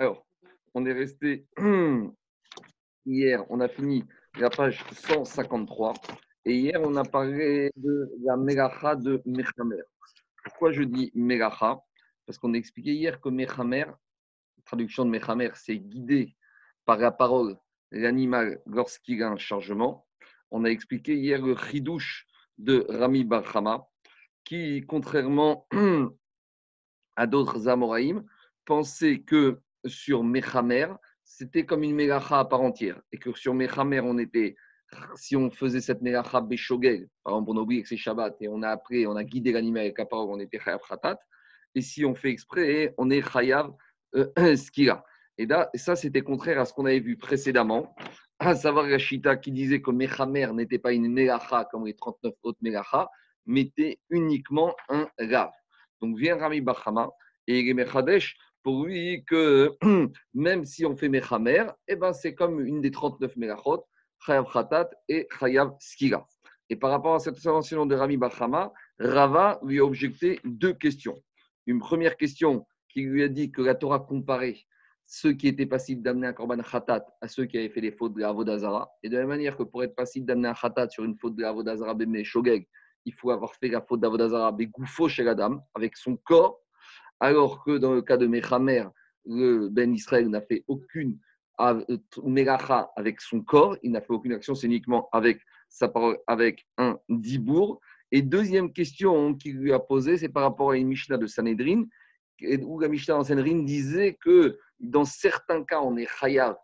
Alors, on est resté hier, on a fini la page 153. Et hier, on a parlé de la Melacha de Mechamer. Pourquoi je dis Melacha Parce qu'on a expliqué hier que Mechamer, traduction de Mechamer, c'est guidé par la parole l'animal lorsqu'il a un chargement. On a expliqué hier le chidouche de Rami Barhama, qui, contrairement à d'autres Amoraïm, pensait que sur Mechamer, c'était comme une Melacha à part entière. Et que sur Mechamer, on était, si on faisait cette Melacha Beshogel, par exemple, on oublie que c'est Shabbat, et on a appris, on a guidé l'animal avec la parole, on était Chayav Khatat. Et si on fait exprès, on est Chayav euh, Skira. Et là, ça, c'était contraire à ce qu'on avait vu précédemment, à savoir la Shita qui disait que Mechamer n'était pas une Melacha comme les 39 autres Melacha, mais était uniquement un Rav. Donc vient Rami Bachama et les Mechadesh pour lui que même si on fait Mechamer, eh ben, c'est comme une des 39 Melachot, Chayav Khatat et Chayav Skila. Et par rapport à cette observation de Rami Bachama, Rava lui a objecté deux questions. Une première question qui lui a dit que la Torah comparait ceux qui étaient passibles d'amener un korban khatat à ceux qui avaient fait les fautes de la Vodazara. Et de la même manière que pour être passible d'amener un khatat sur une faute de la Vodazara, mais shogeg, il faut avoir fait la faute de la Vodazara, goufo chez la dame, avec son corps, alors que dans le cas de Mechamer, le Ben Israël n'a fait aucune melacha avec son corps, il n'a fait aucune action, c'est uniquement avec sa parole, avec un dibour. Et deuxième question qu'il lui a posée, c'est par rapport à une Mishnah de Sanhedrin, où la Mishnah en Sanhedrin disait que dans certains cas, on est chayav,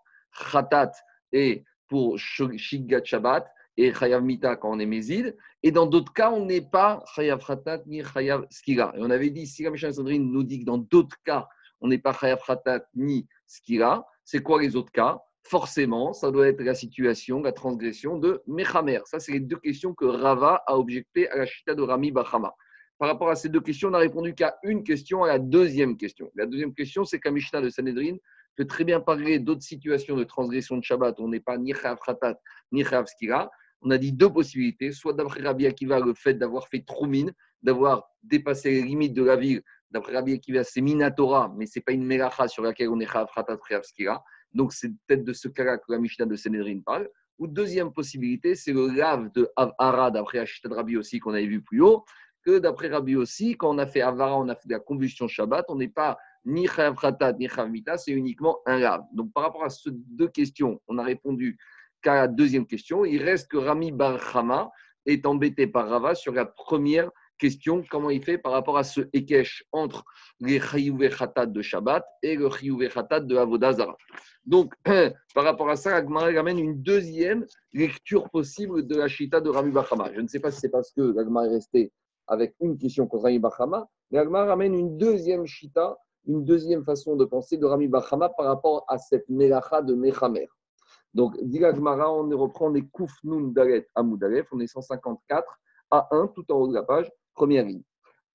khatat, et pour shiggat shabbat, et chayav mita quand on est mézid. Et dans d'autres cas, on n'est pas chayav khatat ni chayav skira. Et on avait dit, si la Mishnah Sandrine nous dit que dans d'autres cas, on n'est pas chayav khatat ni skira, c'est quoi les autres cas? Forcément, ça doit être la situation, la transgression de Mechamer. Ça, c'est les deux questions que Rava a objectées à la chita de Rami Bachama. Par rapport à ces deux questions, on n'a répondu qu'à une question, à la deuxième question. La deuxième question, c'est qu'à Mishnah de Sanhedrin peut très bien parler d'autres situations de transgression de Shabbat. On n'est pas ni Chav Khatat, ni Chav Skira. On a dit deux possibilités. Soit d'après Rabbi Akiva, le fait d'avoir fait Troumine, d'avoir dépassé les limites de la ville. D'après Rabbi Akiva, c'est Minatora, mais ce n'est pas une Melacha sur laquelle on est Skira. Donc, c'est peut-être de ce cas-là que la Mishnah de Sanhedrin parle. Ou deuxième possibilité, c'est le lave de Avara, d'après Ashita Rabbi aussi qu'on avait vu plus haut que d'après Rabbi aussi, quand on a fait Avara, on a fait de la combustion Shabbat, on n'est pas ni Khatat ni Mita, c'est uniquement un Rav. Donc par rapport à ces deux questions, on a répondu qu'à la deuxième question. Il reste que Rami Bar est embêté par Rava sur la première question, comment il fait par rapport à ce Ekesh entre les Chayouvé de Shabbat et le Chayouvé de Avodazara. Donc, par rapport à ça, Agmara ramène une deuxième lecture possible de la Shita de Rami Bachama. Je ne sais pas si c'est parce que l'Agmara est resté avec une question contre Rami Bachama, mais Agma ramène une deuxième shita, une deuxième façon de penser de Rami Bachama par rapport à cette melacha de Mechamer. Donc, dit Agmara, on reprend les Kouf Nun Dalet à Moudalef, on est 154 à 1, tout en haut de la page, première ligne.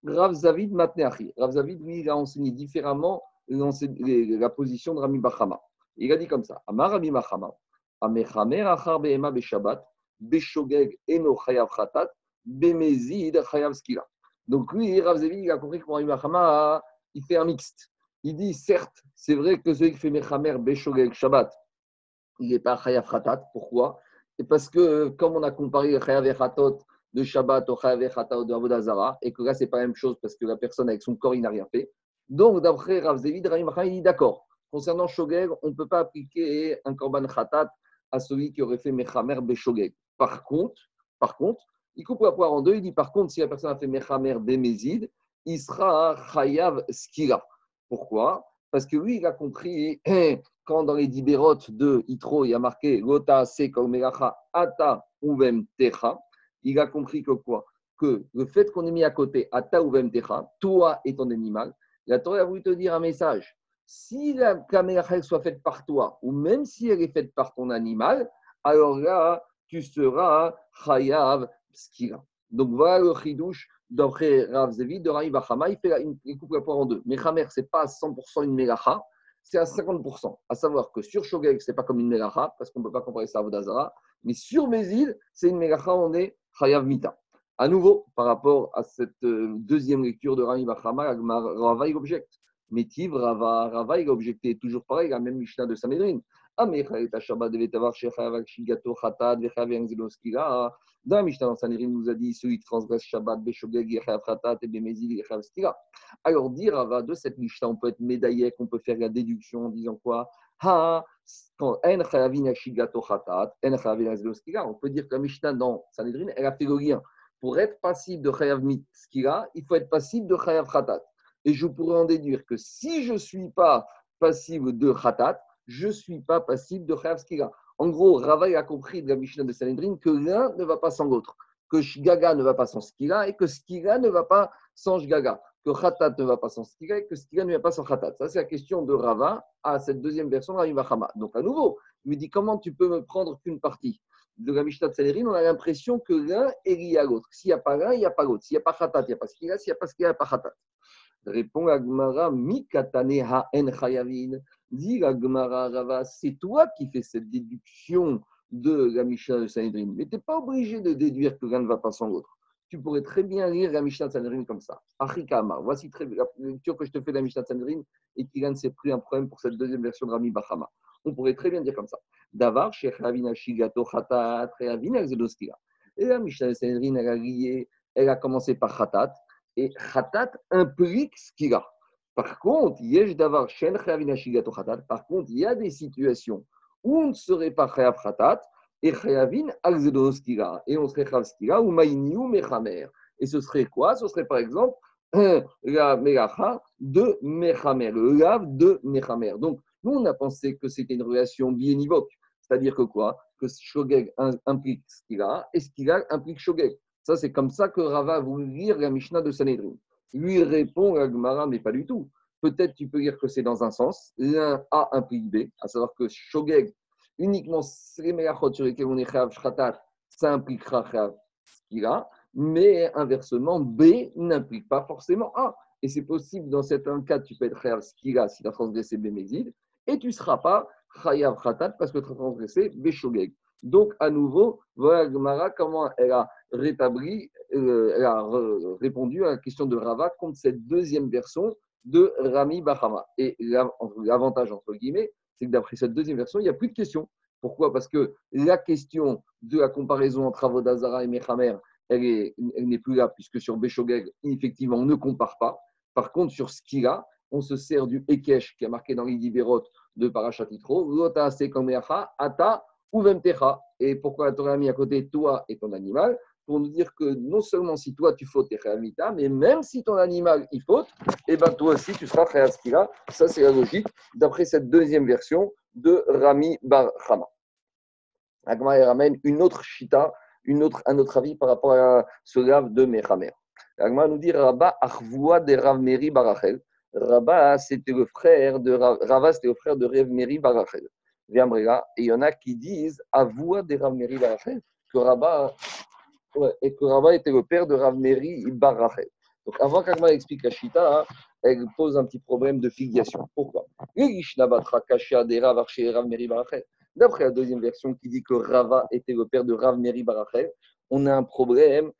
Rav Zavid Matneachi. Rav Zavid, lui, il a enseigné différemment la position de Rami Bachama. Il a dit comme ça Amar Rami Bachama, Amechamer Achar Behema Beshabbat, Beshogeg Eno Chayav Khatat, Bemezid Chayav Skila. Donc lui, Rav il a compris que Mohamed il fait un mixte. Il dit, certes, c'est vrai que celui qui fait Mechamer Beshogeg Shabbat, il n'est pas Chayav Khatat. Pourquoi? Parce que, comme on a comparé Chayav Khatot de Shabbat au Chayav Khatat de Avodazara, et que là, ce n'est pas la même chose parce que la personne avec son corps, il n'a rien fait. Donc, d'après Rav Zevid, il dit d'accord. Concernant Shogeg, on ne peut pas appliquer un Korban Khatat à celui qui aurait fait Mechamer Beshogeg. Par contre, par contre, il coupe la poire en deux. Il dit par contre, si la personne a fait Mechamer Bemezid, il sera Chayav Skira. Pourquoi? Parce que lui, il a compris, quand dans les Dibérotes de Itro, il a marqué Gota Melacha Ata Uvem il a compris que quoi? Que le fait qu'on ait mis à côté Ata Uvem Techa, toi et ton animal, la Torah a voulu te dire un message. Si la caméra soit faite par toi, ou même si elle est faite par ton animal, alors là, tu seras Chayav donc voilà le chidouche d'après Rav Zevi, de Raï Bachama, il, fait il coupe la poire en deux. Mais Khamer, ce n'est pas à 100% une melacha, c'est à 50%. À savoir que sur Shogeg, ce n'est pas comme une melacha, parce qu'on ne peut pas comparer ça à Vodazara, mais sur Mézil, c'est une melacha, on est Chayav Mita. À nouveau, par rapport à cette euh, deuxième lecture de Raï Bachama, Rava, il objecte. Métiv, Rava, Rava, il toujours pareil, la même Mishnah de Sanhedrin. Dans la Mishnah dans Sanhedrin, nous a dit celui qui transgresse Shabbat, Beshogeg, Yechav Khatat et Bemezil, Yechav Skira. Alors, dire de cette Mishnah, on peut être médaillé, qu'on peut faire la déduction en disant quoi? Ha, quand En Chayavin Shigato Khatat, En Chayavin Skira. On peut dire que la Mishnah dans Sanhedrin, elle a fait le lien. Pour être passible de Chayav Skira, il faut être passible de Chayav Khatat. Et je pourrais en déduire que si je ne suis pas passible de Khatat, je ne suis pas passible de Chayav Skira. En gros, Ravaï a compris de la Mishnah de Sanhedrin que l'un ne va pas sans l'autre, que Shgaga ne va pas sans Skira et que Skira ne va pas sans Shgaga, que Khatat ne va pas sans Skira et que Skira ne va pas sans Khatat. Ça, c'est la question de Rava à cette deuxième version de Rabbi Donc, à nouveau, il me dit comment tu peux me prendre qu'une partie de la Mishnah de Sanhedrin, on a l'impression que l'un est lié à l'autre. S'il n'y a pas l'un, il n'y a pas l'autre. S'il n'y a pas Khatat, il n'y a pas Skira. S'il n'y a pas Skira, il n'y a pas Khatat. Répond Agmara, Mikatane en chayavin. Dit Agmara Rava, c'est toi qui fais cette déduction de la Mishnah de Sanhedrin. Mais tu n'es pas obligé de déduire que l'un ne va pas sans l'autre. Tu pourrais très bien lire la Mishnah de Sanhedrin comme ça. Achikama, voici très, la lecture que je te fais de la Mishnah de Sanhedrin et qui ne s'est pris un problème pour cette deuxième version de Rami Bachama. On pourrait très bien dire comme ça. Davar. Et la Mishnah de Sanhedrin, elle a lié, elle a commencé par Khatat et Khatat implique Skira. Par contre. Par contre, il y a des situations où on ne serait pas Chayav Khatat et Chayavin Alzedoskira. Et on serait Chayav Skira ou Maïniou Mechamer. Et ce serait quoi? Ce serait par exemple la Melacha de Mechamer, le lave de Mechamer. Donc, nous, on a pensé que c'était une relation biénivoque. C'est-à-dire que quoi? Que Shogeg implique Skira et Skira implique Shogeg. Ça, c'est comme ça que Rava voulu lire la Mishnah de Sanhedrin. Lui répond à Gemara, mais pas du tout. Peut-être tu peux dire que c'est dans un sens. L'un A implique B, à savoir que Shogeg, uniquement sur on est Shratat, ça impliquera Chav Skira, mais inversement, B n'implique pas forcément A. Et c'est possible, dans certains cas, tu peux être Chav Skira si tu as transgressé B et tu ne seras pas Chayav Khatat parce que tu as transgressé Beshogeg. Donc, à nouveau, voilà Gemara comment elle a rétabli, euh, elle a répondu à la question de Rava contre cette deuxième version de Rami Bahama. Et l'avantage, entre guillemets, c'est que d'après cette deuxième version, il n'y a plus de questions. Pourquoi? Parce que la question de la comparaison entre Avodazara et Mechamer, elle n'est plus là, puisque sur Beshogeg, effectivement, on ne compare pas. Par contre, sur Skila, on se sert du Ekesh qui est marqué dans l'Idibérot de Parachatitro, Lota Ata ou Et pourquoi la Torah a mis à côté toi et ton animal? Pour nous dire que non seulement si toi tu fautes, tu es mais même si ton animal il faute, et eh ben toi aussi tu seras Khayaskira. Ça, c'est la logique d'après cette deuxième version de Rami Bar Chama. Agma ramène une autre shita, une autre, un autre avis par rapport à ce lave de Mechamer. Agma nous dit Rabba Achvoua de Rav Meri Barachel. Rabba, c'était le frère de Rava, c'était le frère de Rev Meri Barachel. Et il y en a qui disent Avoua de Rav Meri Barachel, que Rabba, et que Rabba était le père de Rav Meri. Donc avant qu'Agma explique la Shita, hein, elle pose un petit problème de filiation. Pourquoi? D'après la deuxième version qui dit que Rava était le père de Rav Meri Barachel, on a un problème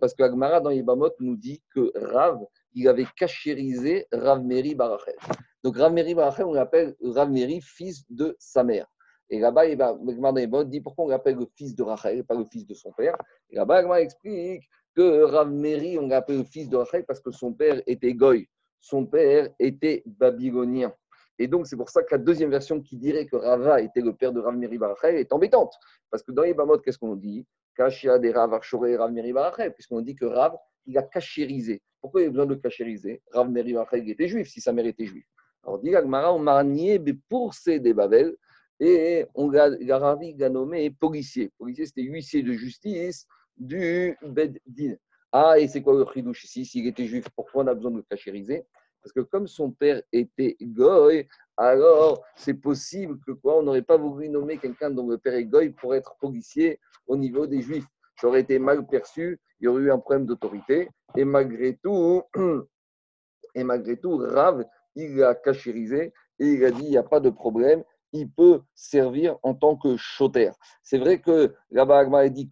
parce que Agmara dans Ibamot nous dit que Rav il avait cachérisé Rav Meri Barachel. Donc Rav Meri Barachel, on l'appelle Rav Meri, fils de sa mère. Et là-bas, il dit pourquoi on l'appelle le fils de Rachel, pas le fils de son père? Et là-bas, il explique que Rav Meri, on l'appelle le fils de Rachel parce que son père était Goy, son père était babylonien. Et donc, c'est pour ça que la deuxième version qui dirait que Rava était le père de Rav Meri Barachel est embêtante. Parce que dans les Bamot, qu'est-ce qu'on dit? Kashia des Rav Archoré Rav Meri Barachel, puisqu'on dit que Rav, il a cachérisé. Pourquoi il a besoin de cachériser? Rav Meri Barachel était juif, si sa mère était juive. Alors, dit Agmara, on m'a nié pour ces des et on a, il a nommé policier. Policier, c'était huissier de justice du Beddin. Ah, et c'est quoi le chidouche ici? S'il était juif, pourquoi on a besoin de le cachériser? Parce que comme son père était goy, alors c'est possible que quoi? On n'aurait pas voulu nommer quelqu'un dont le père est goy pour être policier au niveau des juifs. Ça aurait été mal perçu, il y aurait eu un problème d'autorité. Et malgré tout, et malgré tout, Rav, il a cachérisé et il a dit il n'y a pas de problème, il peut servir en tant que choter. C'est vrai que là-bas, a dit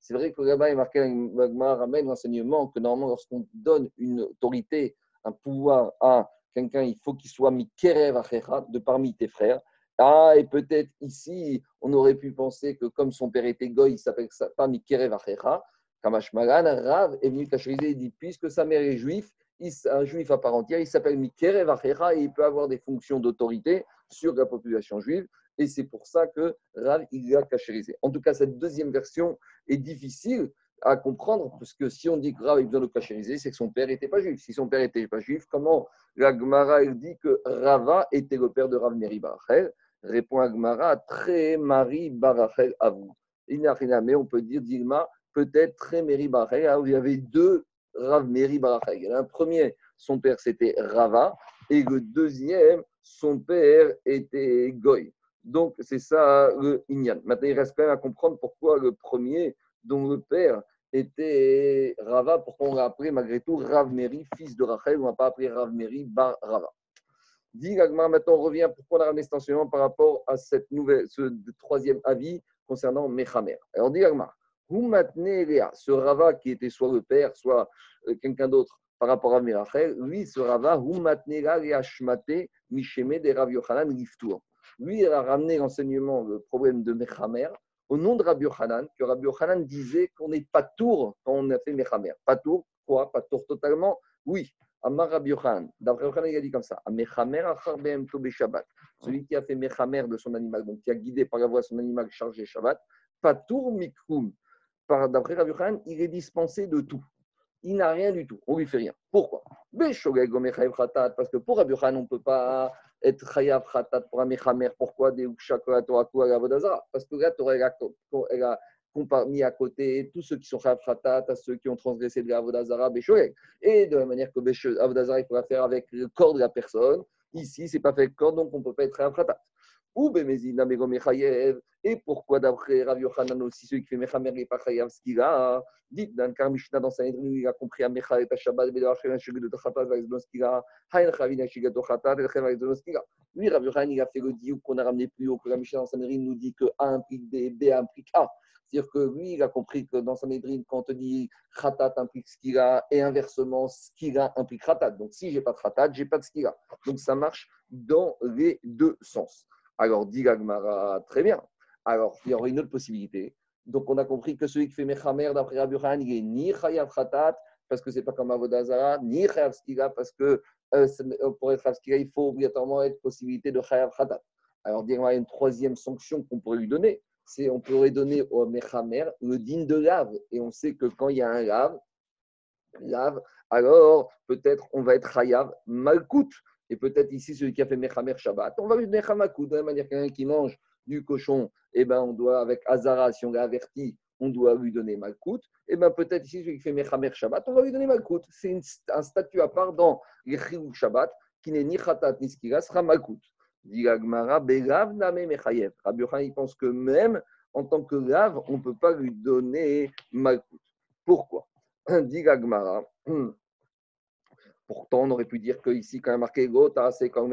C'est vrai que là-bas, il marqué, ramène l'enseignement que normalement, lorsqu'on donne une autorité, un pouvoir à quelqu'un, il faut qu'il soit mikerev de parmi tes frères. Ah, et peut-être ici, on aurait pu penser que comme son père était goy, il s'appelle pas mikerev achecha. Kamash Magan, Rav est venu cacheriser et dit puisque sa mère est juive, un juif à part entière, il s'appelle Mikerev Achecha et il peut avoir des fonctions d'autorité sur la population juive. Et c'est pour ça que Rav, il l'a cachérisé. En tout cas, cette deuxième version est difficile à comprendre, parce que si on dit que Rav a besoin de cachériser, c'est que son père n'était pas juif. Si son père n'était pas juif, comment la Gemara dit que Rava était le père de Rav Meri Barachel Répond Agmara, très Marie Barachel à vous. Il n'a rien, mais on peut dire Dilma, peut-être très Meri Barachel, il y avait deux Rav Meri Barachel. Un premier, son père c'était Rava, et le deuxième, son père était Goy. Donc, c'est ça le Inyan. Maintenant, il reste quand même à comprendre pourquoi le premier, dont le père était Rava, pourquoi on l'a appelé malgré tout Rav Meri, fils de Rachel, on n'a pas appelé Rav Meri Bar Rava. Dit maintenant on revient pourquoi on a ramené cet enseignement par rapport à cette nouvelle, ce troisième avis concernant Mechamer? Alors, dit Agmar, ce Rava qui était soit le père, soit euh, quelqu'un d'autre par rapport à Mirachel, lui, ce Rava. Lui, il a ramené l'enseignement, le problème de Mechamer, au nom de Rabbi Yochanan, que Rabbi Yochanan disait qu'on n'est pas tour quand on a fait Mechamer. Pas tour, quoi? Pas tour totalement? Oui. Amar Rabbi Yochanan. D'après Yochanan, il a dit comme ça Mechamer acharbehem tobe Shabbat. Celui qui a fait Mechamer de son animal, donc qui a guidé par la voie son animal chargé Shabbat, pas tour mikrum. D'après Rabbi Yochanan, il est dispensé de tout il n'a rien du tout. On lui fait rien. Pourquoi? Parce que pour Rabbi on ne peut pas être chayav khatat pour un mechamer. Pourquoi Parce que là, tu a mis à côté tous ceux qui sont chayav khatat à ceux qui ont transgressé de l'avodazara Et de la manière que avodazara, il faut faire avec le corps de la personne. Ici, ce n'est pas fait le corps, donc on ne peut pas être chayav khatat. Ou Bemezina Mechayev. Et pourquoi d'après Rav Yochanan aussi, celui qui fait Mechamer n'est pas Chayav Skira Dites dans le Mishnah dans Sanhedrin, il a compris à Mechayev Shabbat, Bedar Shemel Shigud de Chatat, Vaxblon Skira, Haïn Chavina Shigat Chatat, et Vaxblon Skira. Lui, Rav Yochanan, il a fait le diou qu'on a ramené plus haut, que la Mishnah dans Sanhedrin nous dit que A implique B, B implique A. C'est-à-dire que lui, il a compris que dans sa médrine, quand on dit khatat implique skira et inversement, skira implique khatat. Donc si j'ai pas de khatat, j'ai pas de skira. Donc ça marche dans les deux sens. Alors, dit Gagmara, très bien. Alors, il y aurait une autre possibilité. Donc, on a compris que celui qui fait Mechamer d'après Rabbi il est ni Chayav Khatat, parce que ce n'est pas comme Avodazara, ni Chayav Skira, parce que euh, euh, pour être Chayav Skira, il faut obligatoirement être possibilité de Chayav Khatat. Alors, il y a une troisième sanction qu'on pourrait lui donner. C'est on pourrait donner au Mechamer le din de lave. Et on sait que quand il y a un lave, lave alors peut-être on va être Chayav Malkout. Et peut-être ici, celui qui a fait Mechamer Shabbat, on va lui donner Hamakou. De la manière quelqu'un qui mange du cochon, eh ben, on doit, avec Azara, si on l'a averti, on doit lui donner Malkout. Et eh ben, peut-être ici, celui qui fait Mechamer Shabbat, on va lui donner Malkout. C'est un statut à part dans les Shabbat, qui n'est ni Khatat ni Skira, sera Malkout. Dit Belav Name Mechayev. Rabbi il pense que même en tant que lave, on ne peut pas lui donner Malkout. Pourquoi? Dit Pourtant, on aurait pu dire qu'ici, quand il y a marqué Gota, c'est comme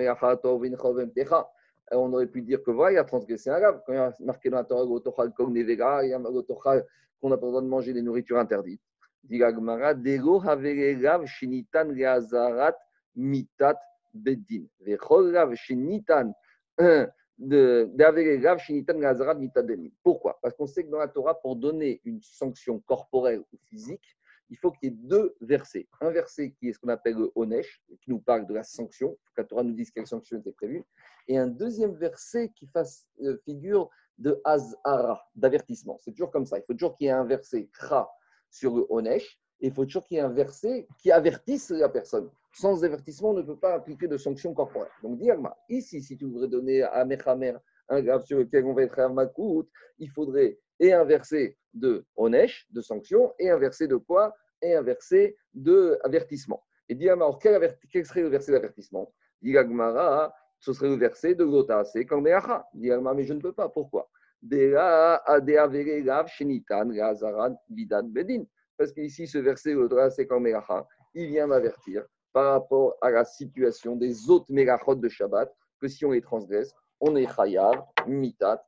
on aurait pu dire que voilà, il a transgressé un lave. Quand il y a marqué dans la Torah Gotochal Kognevega, il y a Gotochal qu'on n'a pas droit de manger des nourritures interdites. Dit Gmara, Dego Havelegav Shinitan Reazarat Mitat Bedin. Vechol Rav Shinitan. Pourquoi? Parce qu'on sait que dans la Torah, pour donner une sanction corporelle ou physique, il faut qu'il y ait deux versets. Un verset qui est ce qu'on appelle le Onesh, qui nous parle de la sanction, que la Torah nous dise quelle sanction était prévue, et un deuxième verset qui fasse euh, figure de Azara, d'avertissement. C'est toujours comme ça. Il faut toujours qu'il y ait un verset Kra sur le Onesh, et il faut toujours qu'il y ait un verset qui avertisse la personne. Sans avertissement, on ne peut pas appliquer de sanction corporelle. Donc, Diagma, ici, si tu voudrais donner à Mechamer un grave sur lequel on va être à Makout, il faudrait et un verset de Onesh, de sanction, et un verset de quoi? Et un verset d'avertissement. Et dit quel, quel, serait le verset d'avertissement? Dit ce serait le verset de Gota, c'est comme Dit mais je ne peux pas. Pourquoi? Parce qu'ici, ce verset, c'est comme il vient m'avertir par rapport à la situation des autres mégachot de Shabbat, que si on les transgresse, on est chayav, mitat,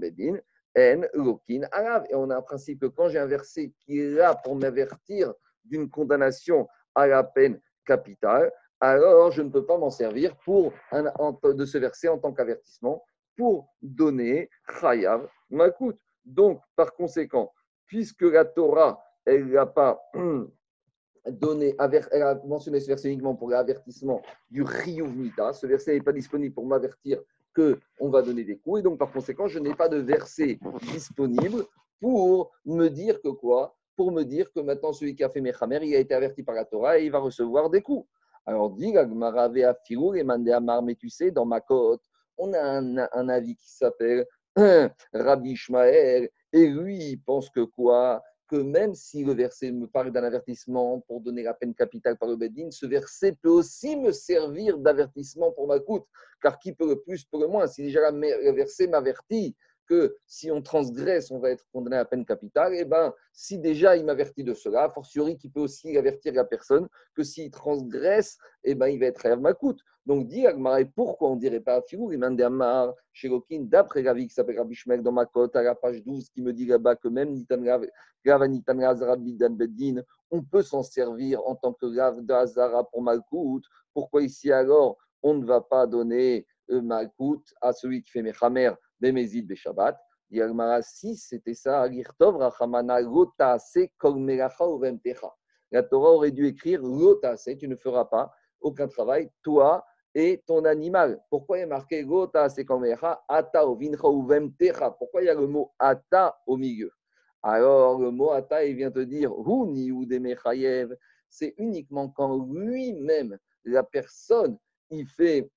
bedin. En. Et on a un principe que quand j'ai un verset qui est là pour m'avertir d'une condamnation à la peine capitale, alors je ne peux pas m'en servir pour de ce verset en tant qu'avertissement pour donner chayav makut. Donc, par conséquent, puisque la Torah, elle n'a pas donné, elle a mentionné ce verset uniquement pour l'avertissement du Riyuvnita, ce verset n'est pas disponible pour m'avertir qu'on va donner des coups, et donc par conséquent, je n'ai pas de verset disponible pour me dire que quoi? Pour me dire que maintenant, celui qui a fait Mechamer, il a été averti par la Torah et il va recevoir des coups. Alors, dit Gagmarave Afirou et Mandéamar, mais tu sais, dans ma côte, on a un, avis qui s'appelle Rabbi Ishmael, et lui, il pense que quoi? Que même si le verset me parle d'un avertissement pour donner la peine capitale par le Bedin, ce verset peut aussi me servir d'avertissement pour ma coûte, car qui peut le plus peut le moins Si déjà le verset m'avertit que si on transgresse, on va être condamné à peine capitale, et eh ben, si déjà il m'avertit de cela, a fortiori qu'il peut aussi avertir la personne que s'il transgresse, et eh ben, il va être à Makout. Donc, dit Agmar, pourquoi on ne dirait pas il m'a Amar, chez Lokin, d'après Ravi qui s'appelle Rabbi Shmek dans ma cote, à la page 12, qui me dit là-bas que même Nitan Beddin, on peut s'en servir en tant que Rav d'Azara pour Malkout. Pourquoi ici alors on ne va pas donner euh, Malkout à celui qui fait Mechamer Bemezid Beshabbat? Si c'était ça, la Torah aurait dû écrire Lotase, tu ne feras pas aucun travail, toi et ton animal. Pourquoi il a marqué Lotase Ata Vemtecha Pourquoi il y a le mot Ata au milieu? Alors le mot Ata, il vient te dire Huni ou C'est uniquement quand lui-même, la personne, il fait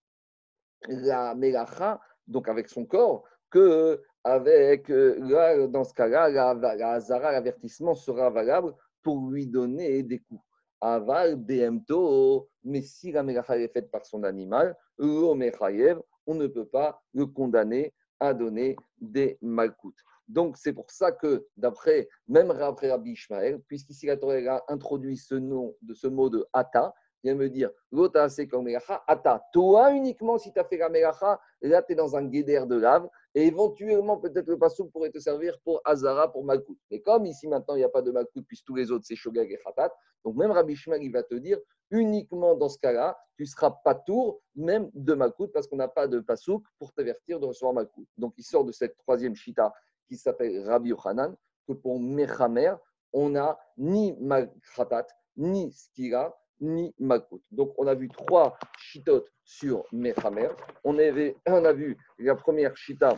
la melacha, donc avec son corps, que avec, euh, dans ce cas-là, la, zara, l'avertissement sera valable pour lui donner des coups. Aval, BMTO, mais si la melacha est faite par son animal, on ne peut pas le condamner à donner des malkoutes. Donc, c'est pour ça que, d'après, même après Rabbi Ishmael, puisqu'ici la Torah a introduit ce nom de ce mot de Ata, vient me dire Lota c'est comme Ata. Toi uniquement, si tu as fait la melacha, là tu es dans un guédère de lave. Et éventuellement, peut-être le pasouk pourrait te servir pour Azara, pour Malkout. Mais comme ici maintenant, il n'y a pas de Malkout, puisque tous les autres, c'est Shogag et Khatat, donc même Rabbi Shmuel, il va te dire uniquement dans ce cas-là, tu seras pas tour même de Malkout, parce qu'on n'a pas de pasouk pour t'avertir de recevoir Malkout. Donc il sort de cette troisième shita qui s'appelle Rabbi Yochanan, que pour Mechamer, on n'a ni Malkhatat, ni Skira, ni Malkout. Donc, on a vu trois chitotes sur Mechamer. On, avait, on a vu la première chita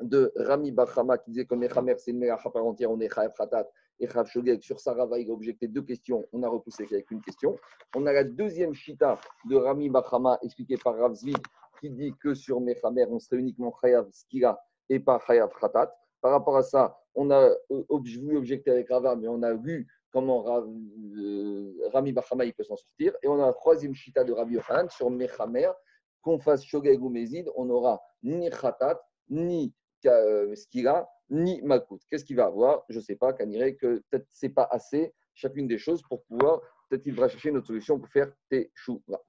de Rami Bachama qui disait que Mechamer, c'est une Melacha par entière, on est Chayav Khatat et Chayav Shogeg. Sur Sarava, il a objecté deux questions, on a repoussé avec une question. On a la deuxième chita de Rami Bachama expliquée par Rav qui dit que sur Mechamer, on serait uniquement Chayav Skira et pas Chayav Khatat. Par rapport à ça, on a voulu objecter avec Rava, mais on a vu comment euh, Rami Bachama il peut s'en sortir. Et on a la troisième chita de Rabbi Yochanan sur Mechamer, qu'on fasse Shogeg ou on n'aura ni Khatat, ni euh, Skira, ni Makut. Qu'est-ce qu'il va avoir? Je ne sais pas, Kanire, que peut-être ce n'est pas assez chacune des choses pour pouvoir, peut-être il devra chercher une autre solution pour faire Teshuvah.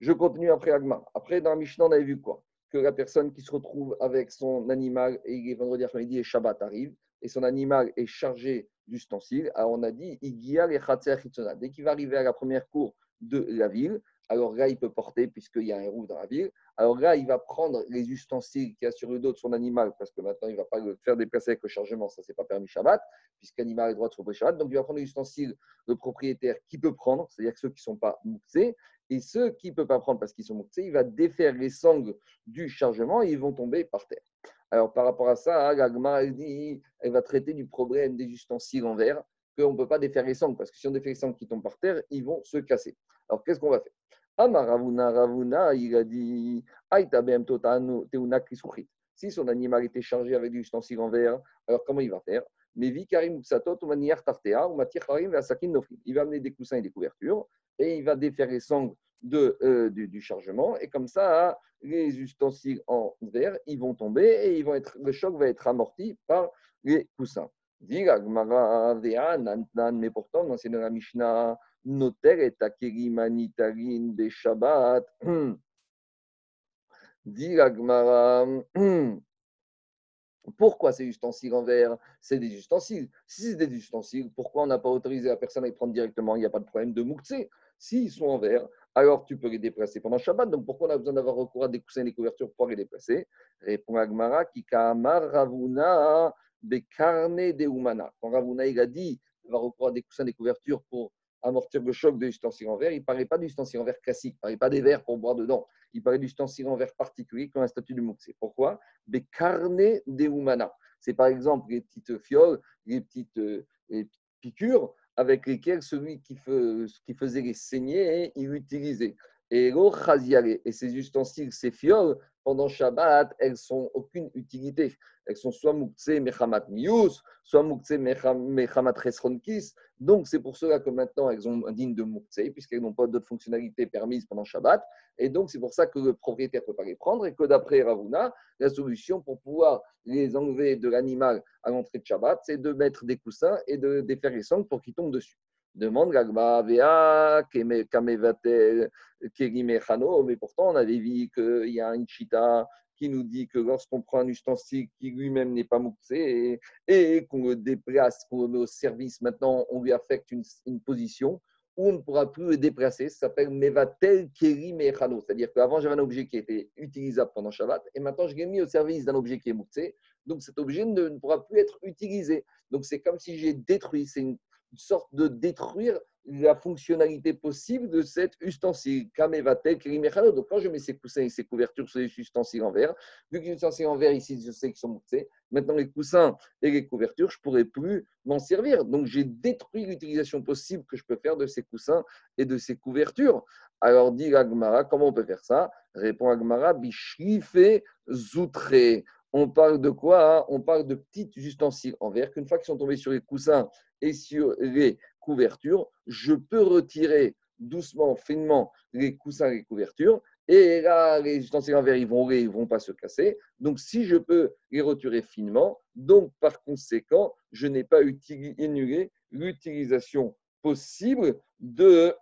Je continue après Agma. Après, dans Mishnah, on avait vu quoi? Que la personne qui se retrouve avec son animal, et il est vendredi après-midi et Shabbat arrive, et son animal est chargé d'ustensiles. Alors on a dit, dès qu'il va arriver à la première cour de la ville, alors là, il peut porter, puisqu'il y a un roue dans la ville. Alors là, il va prendre les ustensiles qu'il y a sur le dos de son animal, parce que maintenant, il ne va pas le faire déplacer avec le chargement, ça, c'est pas permis Shabbat, puisqu'animal a le droit de se Shabbat. Donc, il va prendre les ustensiles, le propriétaire qui peut prendre, c'est-à-dire ceux qui ne sont pas mouxés, et ceux qui ne peuvent pas prendre parce qu'ils sont mouxés, il va défaire les sangles du chargement et ils vont tomber par terre. Alors, par rapport à ça, l'agma, elle dit, elle va traiter du problème des ustensiles en verre, qu'on ne peut pas défaire les sangles, parce que si on défait les sangles qui tombent par terre, ils vont se casser. Alors, qu'est-ce qu'on va faire? Amaravuna Ravuna, il a dit, si son animal était chargé avec des ustensiles en verre, alors comment il va faire? Mais Il va amener des coussins et des couvertures et il va défaire les sangles de, euh, du, chargement. Et comme ça, les ustensiles en verre, ils vont tomber et ils vont être, le choc va être amorti par les coussins. Mais pourtant, la Mishnah, noter et akeri manitarin de Shabbat. Pourquoi ces ustensiles en verre? C'est des ustensiles. Si c'est des ustensiles, pourquoi on n'a pas autorisé la personne à les prendre directement? Il n'y a pas de problème de mouktsé. S'ils sont en verre, alors tu peux les déplacer pendant Shabbat. Donc pourquoi on a besoin d'avoir recours à des coussins et des couvertures pour les déplacer? Répond Agmara qui Ravuna carne de Umana. Quand Ravuna il a dit d'avoir recours à des coussins et des couvertures pour amortir le choc de l'ustensile en verre, il ne parlait pas d'ustensile en verre classique, il ne parlait pas des verres pour boire dedans, il parlait d'ustensile en verre particulier comme un statut du Moukse. Pourquoi Des carnets des Umana. C'est par exemple les petites fioles, les petites, euh, piqûres avec lesquelles celui qui, faisait les saignées, il utilisait. Et ces ustensiles, ces fioles, pendant Shabbat, elles sont aucune utilité. Elles sont soit muktzeh mechamat mius, soit muktzeh mechamat resronkis. Donc, c'est pour cela que maintenant, elles ont un digne de muktzeh, puisqu'elles n'ont pas d'autres fonctionnalités permises pendant Shabbat. Et donc, c'est pour ça que le propriétaire ne peut pas les prendre et que d'après Ravuna, la solution pour pouvoir les enlever de l'animal à l'entrée de Shabbat, c'est de mettre des coussins et de défaire les sangles pour qu'ils tombent dessus. Demande Kerimechano, mais pourtant on avait vu qu'il y a une chita qui nous dit que lorsqu'on prend un ustensile qui lui-même n'est pas mouxé et, qu'on le déplace, qu'on le met au service, maintenant on lui affecte une, position où on ne pourra plus le déplacer. Ça s'appelle Mevatel Keri Mechano. C'est-à-dire qu'avant, j'avais un objet qui était utilisable pendant Shabbat et maintenant, je l'ai mis au service d'un objet qui est mouxé. Donc, cet objet ne, ne, pourra plus être utilisé. Donc, c'est comme si j'ai détruit. C'est une une sorte de détruire la fonctionnalité possible de cet ustensile. Donc, quand je mets ces coussins et ces couvertures sur les ustensiles en verre, vu que les ustensiles en verre ici, je sais qu'ils sont moussés, maintenant les coussins et les couvertures, je ne pourrai plus m'en servir. Donc, j'ai détruit l'utilisation possible que je peux faire de ces coussins et de ces couvertures. Alors, dit Agmara, comment on peut faire ça? Répond Agmara, Bishrife Zoutre. On parle de quoi? On parle de petits ustensiles en verre qu'une fois qu'ils sont tombés sur les coussins et sur les couvertures, je peux retirer doucement, finement les coussins et les couvertures. Et là, les ustensiles en verre, ils vont ils vont pas se casser. Donc, si je peux les retirer finement, donc par conséquent, je n'ai pas annulé l'utilisation possible de,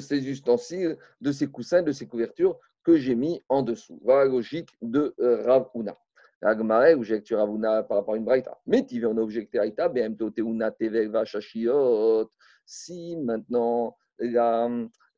ces ustensiles, de ces coussins, de ces couvertures que j'ai mis en dessous. Voilà la logique de euh, Rav Una. Agmare objecte Ravuna par rapport à une braïta. Mais tu veux en objecter Aïta, Teuna. Si maintenant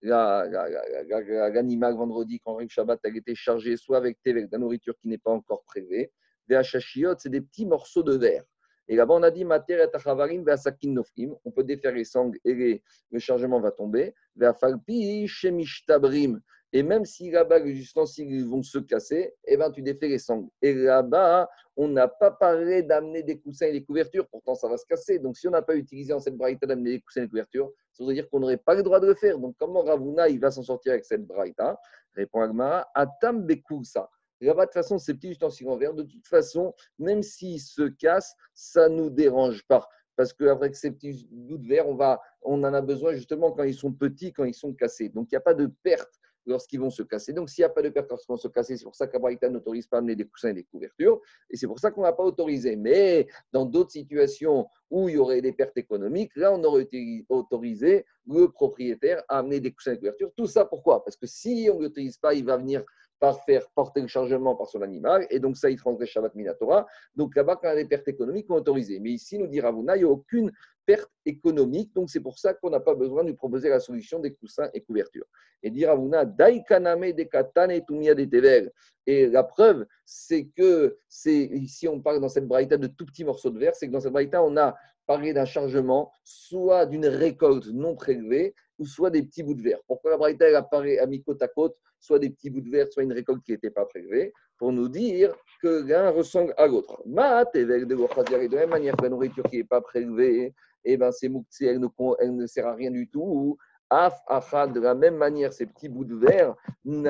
l'animal vendredi, quand le Shabbat, a été chargé soit avec Tevel, de la nourriture qui n'est pas encore prélevée, Vachashiot, c'est des petits morceaux de verre. Et là-bas, on a dit Mater et Nofim. On peut défaire les sangles et le chargement va tomber. Vafalpi Shemishtabrim. Et même si là-bas, les ustensiles vont se casser, eh ben, tu défais les sangles. Et là-bas, on n'a pas parlé d'amener des coussins et des couvertures, pourtant ça va se casser. Donc si on n'a pas utilisé en cette braïta d'amener des coussins et des couvertures, ça voudrait dire qu'on n'aurait pas le droit de le faire. Donc comment Ravuna va s'en sortir avec cette braïta? Répond Agmara, Atam Bekousa. Là-bas, de toute façon, ces petits ustensiles en verre, de toute façon, même s'ils se cassent, ça ne nous dérange pas. Parce qu'avec ces petits bouts de verre, on, va, on en a besoin justement quand ils sont petits, quand ils sont cassés. Donc, il n'y a pas de perte lorsqu'ils vont se casser. Donc, s'il n'y a pas de perte lorsqu'ils vont se casser, c'est pour ça qu'Abraïta n'autorise pas à amener des coussins et des couvertures. Et c'est pour ça qu'on n'a pas autorisé. Mais dans d'autres situations où il y aurait des pertes économiques, là, on aurait autorisé le propriétaire à amener des coussins et des couvertures. Tout ça, pourquoi? Parce que si on ne l'autorise pas, il va venir par faire porter le chargement par son animal, et donc ça, il transgresse Shabbat Minatora. Donc là-bas, quand il y a des pertes économiques, on autorisé. Mais ici, nous dit Ravuna, il n'y a aucune perte économique, donc c'est pour ça qu'on n'a pas besoin de lui proposer la solution des coussins et couvertures. Et dit Ravuna, Daikaname de Katane Tumia de Tevel. Et la preuve, c'est que, ici on parle dans cette braïta de tout petits morceaux de verre, c'est que dans cette braïta, on a parlé d'un chargement, soit d'une récolte non prélevée, ou soit des petits bouts de verre. Pourquoi la braïta apparaît à mi côte à côte, soit des petits bouts de verre, soit une récolte qui n'était pas prélevée, pour nous dire que l'un ressemble à l'autre. Mat, de de la même manière que la nourriture qui n'est pas prélevée, eh ben, c'est elle ne, elle ne sert à rien du tout. Af, achad, de la même manière, ces petits bouts de verre, ils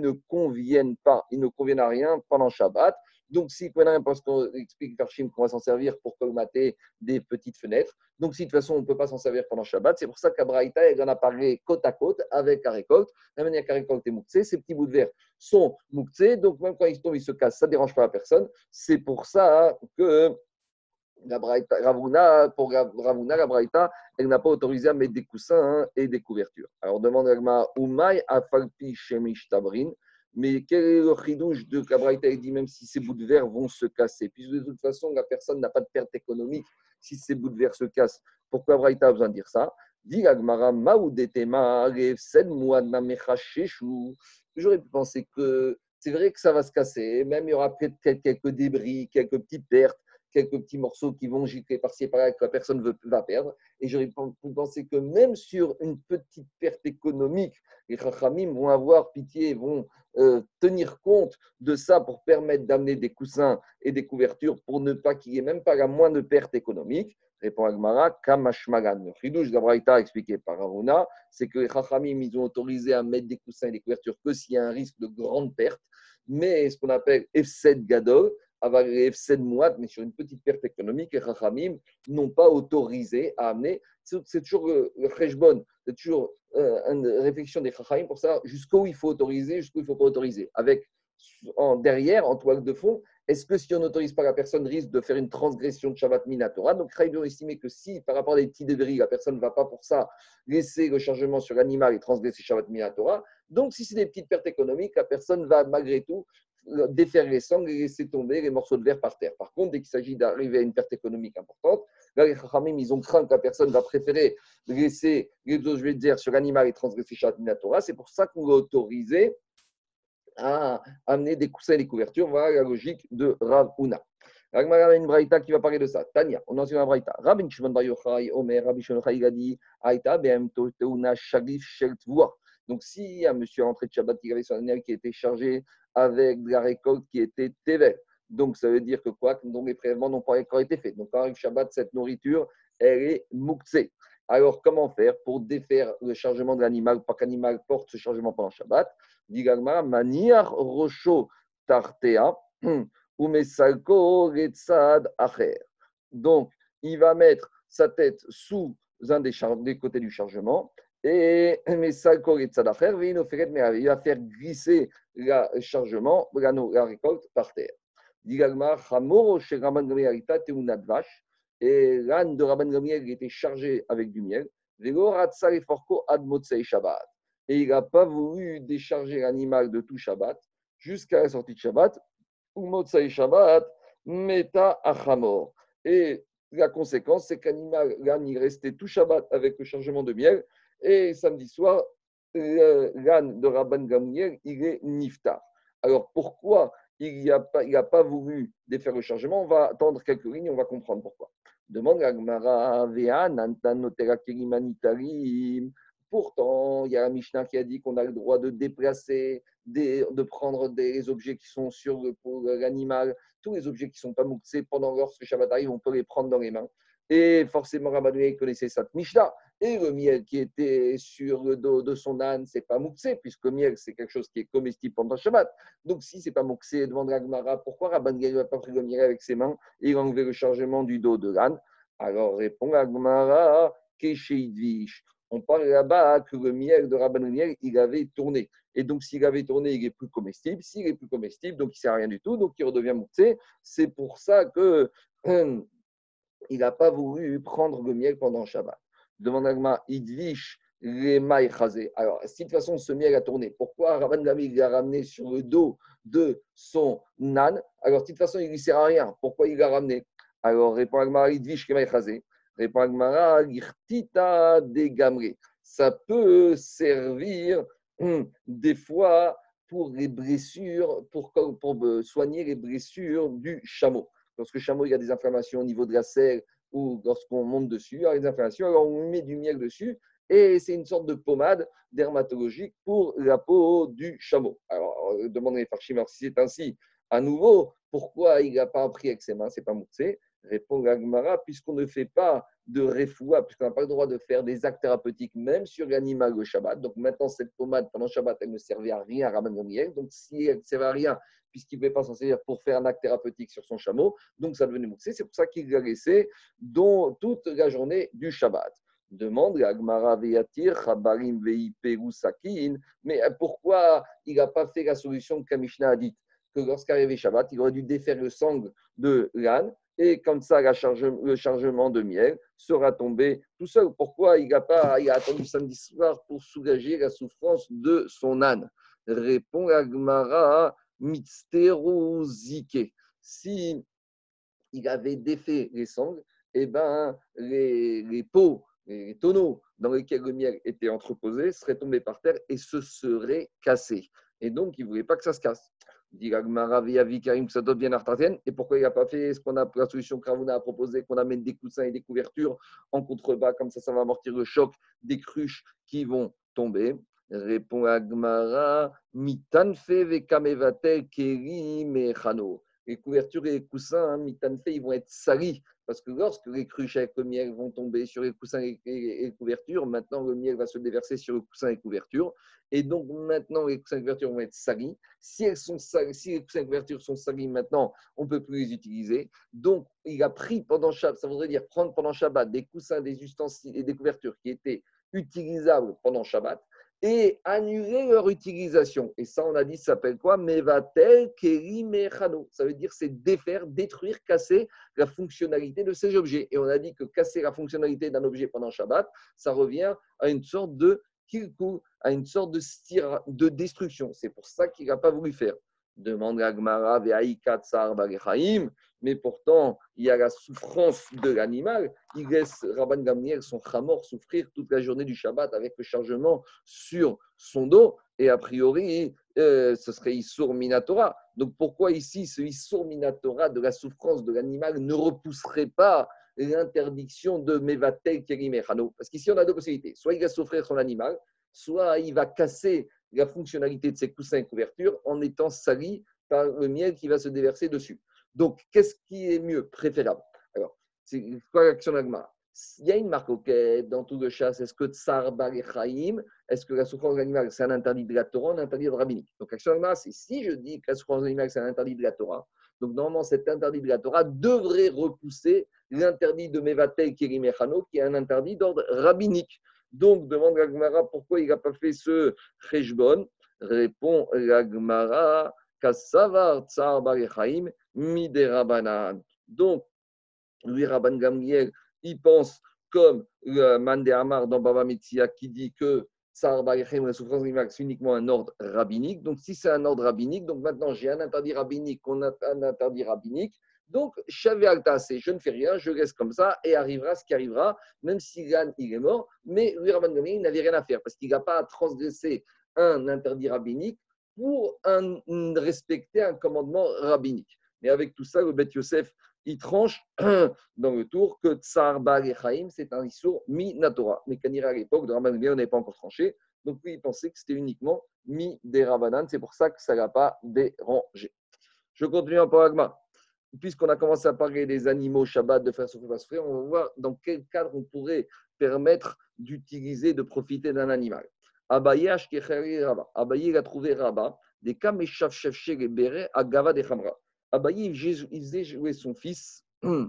ne conviennent pas, ils ne conviennent à rien pendant Shabbat. Donc, si parce qu'on explique Farshim qu'on va s'en servir pour colmater des petites fenêtres. Donc, si de toute façon, on ne peut pas s'en servir pendant Shabbat, c'est pour ça qu'Abraïta, elle en a parlé côte à côte avec la récolte. La manière qu'à récolte est mouktsé, ces petits bouts de verre sont mouktsés. Donc, même quand ils tombent, ils se cassent, ça ne dérange pas la personne. C'est pour ça que la Ravuna, pour Ravuna, la Braïta, elle n'a pas autorisé à mettre des coussins hein, et des couvertures. Alors, demande Agma, Umay afalpi shemish tabrin. Mais quel est le chidouche de Kabraïta Il dit même si ces bouts de verre vont se casser. Puisque de toute façon, la personne n'a pas de perte économique si ces bouts de verre se cassent. Pourquoi Braïta a besoin de dire ça? J'aurais pu penser que c'est vrai que ça va se casser, même il y aura peut-être quelques débris, quelques petites pertes, quelques petits morceaux qui vont gicler par-ci et par-là que la personne veut, va perdre. Et j'aurais pu penser que même sur une petite perte économique, les Chachamim vont avoir pitié, vont euh, tenir compte de ça pour permettre d'amener des coussins et des couvertures pour ne pas qu'il y ait même pas la moindre perte économique. Répond Agmara, Kamashmagan. Le chidouche d'Abraïta expliqué par Aruna, c'est que les Chachamim, ils ont autorisé à mettre des coussins et des couvertures que s'il y a un risque de grande perte. Mais ce qu'on appelle F7 Gadol, avoir les F7 Mouad, mais sur une petite perte économique, les Chachamim n'ont pas autorisé à amener. C'est toujours le Kheshbon, c'est toujours euh, une réflexion des Chachamim pour savoir jusqu'où il faut autoriser, jusqu'où il ne faut pas autoriser. Avec en, derrière, en toile de fond, est-ce que si on n'autorise pas la personne risque de faire une transgression de Shabbat Minatora? Donc, ils ont estimé que si, par rapport à des petits débris, la personne ne va pas pour ça laisser le chargement sur l'animal et transgresser Shabbat Minatora, donc si c'est des petites pertes économiques, la personne va malgré tout défaire les sangles et laisser tomber les morceaux de verre par terre. Par contre, dès qu'il s'agit d'arriver à une perte économique importante, les Chachamim, ils ont craint que la personne va préférer laisser les je vais dire, sur l'animal et transgresser Shabbat Minatora. C'est pour ça qu'on l'a autorisé à amener des coussins et des couvertures. Voilà la logique de Rav Una. a une braïta qui va parler de ça. Tania, on en la braïta. Rabbi Shimon Bar Yochai, Omer, Rabbi Shimon Yochai, il a dit Aïta, Behem Teuna Shagif Shel Donc, si un monsieur rentré de Shabbat qui avait son animal qui était chargé avec de la récolte qui était Tevel, donc ça veut dire que quoi? Donc, les prélèvements n'ont pas encore été faits. Donc, quand arrive Shabbat, cette nourriture, elle est Moukse. Alors, comment faire pour défaire le chargement de l'animal, pour qu'animal porte ce chargement pendant Shabbat? Digalma, maniar rocho tartea, ou acher. Donc, il va mettre sa tête sous un des, des côtés du chargement et mesalko acher, il va faire glisser le chargement, la, récolte par terre. Et l'âne de Rabban Gamliel était chargé avec du miel. Et il n'a pas voulu décharger l'animal de tout Shabbat jusqu'à la sortie de Shabbat, Shabbat, Meta Achamor. Et la conséquence, c'est qu'animal, l'âne, il restait tout Shabbat avec le chargement de miel, et samedi soir, l'âne de Rabban Gamliel, il est niftar. Alors pourquoi il n'a pas, pas voulu défaire le chargement? On va attendre quelques lignes, on va comprendre pourquoi. Demande à Gmara. Pourtant, il y a un Mishnah qui a dit qu'on a le droit de déplacer, de prendre des objets qui sont sur l'animal, tous les objets qui ne sont pas mouxés pendant lorsque Shabbat arrive, on peut les prendre dans les mains. Et forcément, Rabbanoué connaissait cette Mishnah. Et le miel qui était sur le dos de son âne, c'est pas mouxé, puisque le miel, c'est quelque chose qui est comestible pendant Shabbat. Donc, si c'est pas mouxé, demande à pourquoi Rabban n'a pas pris le miel avec ses mains et il a enlevé le chargement du dos de l'âne? Alors, répond Agmara, Kesheidvish on parle là-bas que le miel de Rabban il avait tourné. Et donc, s'il avait tourné, il est plus comestible. S'il est plus comestible, donc il ne sert à rien du tout, donc il redevient moussé. C'est pour ça que il n'a pas voulu prendre le miel pendant Shabbat. Demande Agma, Idvish, les Alors, de toute façon ce miel a tourné, pourquoi Rabban Gamil l'a ramené sur le dos de son âne? Alors, de toute façon, il ne lui sert à rien. Pourquoi il l'a ramené? Alors, répond Agma, Idvish, les Répond Agmara, Ça peut servir hum, des fois pour les blessures, pour soigner les blessures du chameau. Lorsque le chameau il a des inflammations au niveau de la selle ou lorsqu'on monte dessus, il y a des inflammations, alors on met du miel dessus et c'est une sorte de pommade dermatologique pour la peau du chameau. Alors, demandez Farshim, si c'est ainsi, à nouveau, pourquoi il n'a pas pris avec ses mains, c'est pas moussé Répond Gagmara, puisqu'on ne fait pas de refoua, puisqu'on n'a pas le droit de faire des actes thérapeutiques, même sur l'animal le Shabbat. Donc maintenant, cette pommade, pendant Shabbat, elle ne servait à rien à Rabban Gamriel. Donc si elle ne servait à rien, puisqu'il ne pouvait pas s'en servir pour faire un acte thérapeutique sur son chameau, donc ça devenait moussé. C'est pour ça qu'il l'a laissé dans toute la journée du Shabbat. Demande Gagmara Veyatir, Chabarim Sakin, mais pourquoi il n'a pas fait la solution que Kamishna a dite? Que lorsqu'arrivait Shabbat, il aurait dû défaire le sang de l'âne et comme ça, le chargement de miel sera tombé tout seul. Pourquoi il a, pas, attendu samedi soir pour soulager la souffrance de son âne? Répond Agmara, Mitsterozike. Si il avait défait les sangles, eh ben, les, les pots, les tonneaux dans lesquels le miel était entreposé seraient tombés par terre et se seraient cassés. Et donc, il ne voulait pas que ça se casse. Dit ça doit bien Et pourquoi il n'a pas fait ce qu'on a la solution que a proposé, qu'on amène des coussins et des couvertures en contrebas, comme ça, ça va amortir le choc des cruches qui vont tomber. Répond Agmara, mitanfe vekamevatel keri mechano les couvertures et les coussins, hein, ils vont être salis. Parce que lorsque les cruches avec le miel vont tomber sur les coussins et les couvertures, maintenant le miel va se déverser sur les coussins et les couvertures. Et donc maintenant les coussins et couvertures vont être salis. Si, elles sont si les coussins et couvertures sont salis maintenant, on ne peut plus les utiliser. Donc il a pris pendant Shabbat, ça voudrait dire prendre pendant Shabbat des coussins, des ustensiles et des couvertures qui étaient utilisables pendant Shabbat et annuler leur utilisation. Et ça, on a dit, ça s'appelle quoi? Mevatel Keri Mechano. Ça veut dire c'est défaire, détruire, casser la fonctionnalité de ces objets. Et on a dit que casser la fonctionnalité d'un objet pendant Shabbat, ça revient à une sorte de kilkou, à une sorte de, de destruction. C'est pour ça qu'il n'a pas voulu faire. Demande Agmara, mais pourtant, il y a la souffrance de l'animal. Il laisse Rabban Gamliel, son chamor, souffrir toute la journée du Shabbat avec le chargement sur son dos. Et a priori, euh, ce serait Issour Minatora. Donc pourquoi ici, ce Issour Minatora de la souffrance de l'animal ne repousserait pas l'interdiction de Mevatel Kerimechano Parce qu'ici, on a deux possibilités. Soit il va souffrir son animal, soit il va casser la fonctionnalité de ses coussins et couvertures en étant sali par le miel qui va se déverser dessus. Donc, qu'est-ce qui est mieux, préférable? Alors, c'est quoi l'action Il y a une marque dans tout le chasse. Est-ce que Tsar Chaim, est-ce que la souffrance animale, c'est un interdit de la Torah, un interdit de rabbinique? Donc, l'action c'est si je dis que la souffrance animale, c'est un interdit de la Torah, donc normalement, cet interdit de la Torah devrait repousser l'interdit de Mevatel Kirimechano, qui est un interdit d'ordre rabbinique. Donc, demande l'Agmara pourquoi il n'a pas fait ce Cheshbon? Répond l'Agmara, Kassavar Tsar Miderabanan. Donc, lui, Rabban Gamliel, il pense comme le Mande Amar dans Baba Metzia qui dit que Tsar Barechaim, la souffrance c'est uniquement un ordre rabbinique. Donc, si c'est un ordre rabbinique, donc maintenant j'ai un interdit rabbinique, on a un interdit rabbinique. Donc, je ne fais rien, je reste comme ça et arrivera ce qui arrivera, même si Gan il est mort. Mais lui, Rabban il n'avait rien à faire parce qu'il n'a pas à transgresser un interdit rabbinique pour respecter un commandement rabbinique. Mais avec tout ça, le Beth Yosef, il tranche dans le tour que Tsar Bal et c'est un Issour mi Natora. Mais Kanira à l'époque de Rabban on n'avait pas encore tranché. Donc lui, il pensait que c'était uniquement mi des Rabbanan. C'est pour ça que ça ne l'a pas dérangé. Je continue en paragma puisqu'on a commencé à parler des animaux Shabbat, de faire souffrir, on va voir dans quel cadre on pourrait permettre d'utiliser, de profiter d'un animal. Abaye Abaye a trouvé Rabat, des Kameshav Shevche et Beret à Gava de Hamra. Abaye, il faisait jouer son fils, euh,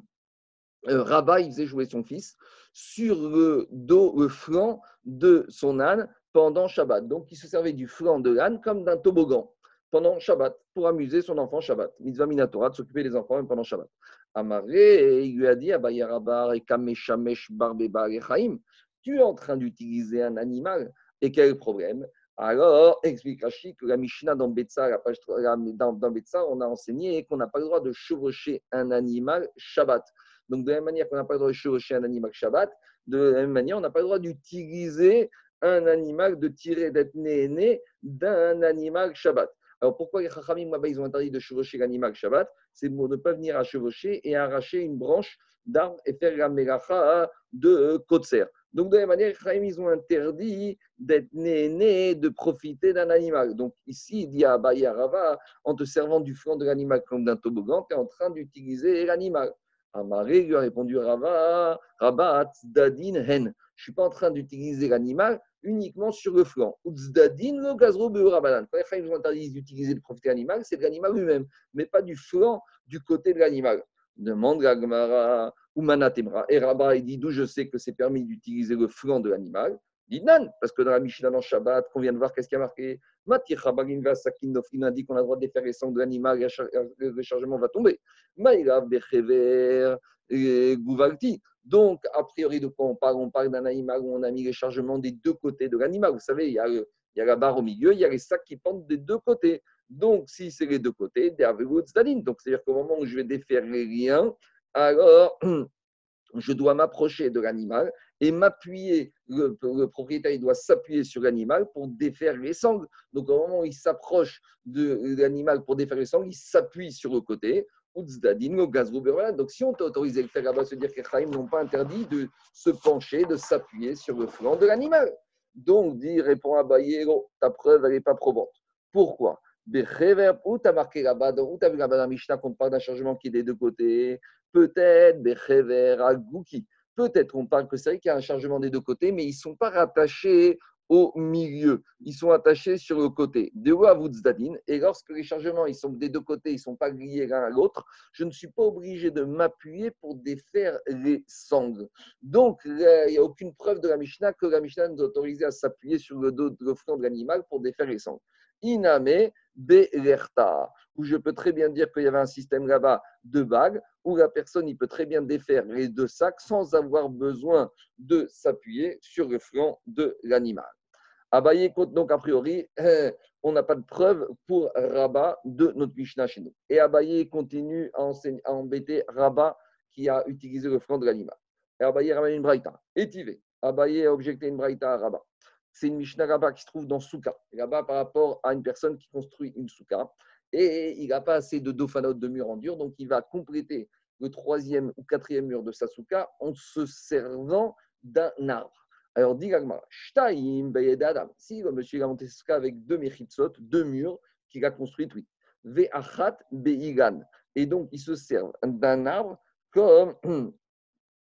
Rabat, il faisait jouer son fils sur le dos, le flanc de son âne pendant Shabbat. Donc, il se servait du flanc de l'âne comme d'un toboggan pendant Shabbat pour amuser son enfant Shabbat. Mitzvah Minatora de s'occuper des enfants même pendant Shabbat. Amaré, il lui a dit Abayarabar et Kameshamesh Barbeba Chaim, tu es en train d'utiliser un animal et quel problème? Alors, explique Rashi que la Mishnah dans Betsa, la page dans, dans Betsa, on a enseigné qu'on n'a pas le droit de chevaucher un animal Shabbat. Donc, de la même manière qu'on n'a pas le droit de chevaucher un animal Shabbat, de la même manière, on n'a pas le droit d'utiliser un animal, de tirer, d'être né d'un animal Shabbat. Alors pourquoi les Chachamim ils ont interdit de chevaucher l'animal Shabbat? C'est pour ne pas venir à chevaucher et arracher une branche d'arbre et faire la mélacha de Kotser. Donc de la même manière, les Chachamim ils ont interdit d'être né, de profiter d'un animal. Donc ici, il dit à Rava, en te servant du flanc de l'animal comme d'un toboggan, tu es en train d'utiliser l'animal. Amaré lui a répondu Rava, Rabat, Dadin, Hen. Je ne suis pas en train d'utiliser l'animal, uniquement sur le flanc. Uzdadin, le gazro beurabanan. Quand les ont interdit d'utiliser le profité animal, c'est l'animal lui-même, mais pas du flanc du côté de l'animal. Demande la Gemara ou Manatemra. Et Rabat, il dit d'où je sais que c'est permis d'utiliser le flanc de l'animal? Il dit non, parce que dans la Mishnah dans Shabbat, qu'on vient de voir, qu'est-ce qui a marqué? Matir il dit qu'on a le droit de défaire les sangs de l'animal, le chargement va tomber. Maïrav Bechever, Gouvalti. Donc, a priori, de quoi on parle? On parle d'un animal où on a mis les chargements des deux côtés de l'animal. Vous savez, il y a la barre au milieu, il y a les sacs qui pendent des deux côtés. Donc, si c'est les deux côtés, donc c'est-à-dire qu'au moment où je vais défaire les liens, alors je dois m'approcher de l'animal et m'appuyer. Le, propriétaire il doit s'appuyer sur l'animal pour défaire les sangles. Donc, au moment où il s'approche de l'animal pour défaire les sangles, il s'appuie sur le côté. Donc, si on t'a autorisé le faire là-bas, se dire que les n'ont pas interdit de se pencher, de s'appuyer sur le flanc de l'animal. Donc, dit, répond à Bayero, ta preuve, elle n'est pas probante. Pourquoi? Où tu as marqué là-bas, où tu as vu là-bas dans Mishnah qu'on parle d'un chargement qui est des deux côtés? Peut-être, Agouki. Peut-être qu'on parle que c'est vrai qu'il y a un chargement des deux côtés, mais ils ne sont pas rattachés au milieu. Ils sont attachés sur le côté. De Et lorsque les chargements ils sont des deux côtés, ils ne sont pas liés l'un à l'autre, je ne suis pas obligé de m'appuyer pour défaire les sangles. Donc, il n'y a aucune preuve de la Mishnah que la Mishnah nous autorise à s'appuyer sur le dos, le front de l'animal pour défaire les sangles. Iname Belerta, où je peux très bien dire qu'il y avait un système là-bas de bagues, où la personne il peut très bien défaire les deux sacs sans avoir besoin de s'appuyer sur le flanc de l'animal. Abaye donc a priori, on n'a pas de preuve pour Rabat de notre Mishnah chez nous. Et Abaye continue à, embêter Rabat qui a utilisé le flanc de l'animal. Et Abaye ramène une braïta. Étivé. Abaye a objecté une braïta à Rabat c'est une Mishnah là qui se trouve dans Souka. Là-bas, par rapport à une personne qui construit une Souka. Et il n'a pas assez de dofanot de mur en dur, donc il va compléter le troisième ou quatrième mur de sa Souka en se servant d'un arbre. Alors, dit. Si le monsieur a monté Souka avec deux mechitzot, deux murs qu'il a construit, oui. Ve'achat Beigan. Et donc, il se sert d'un arbre comme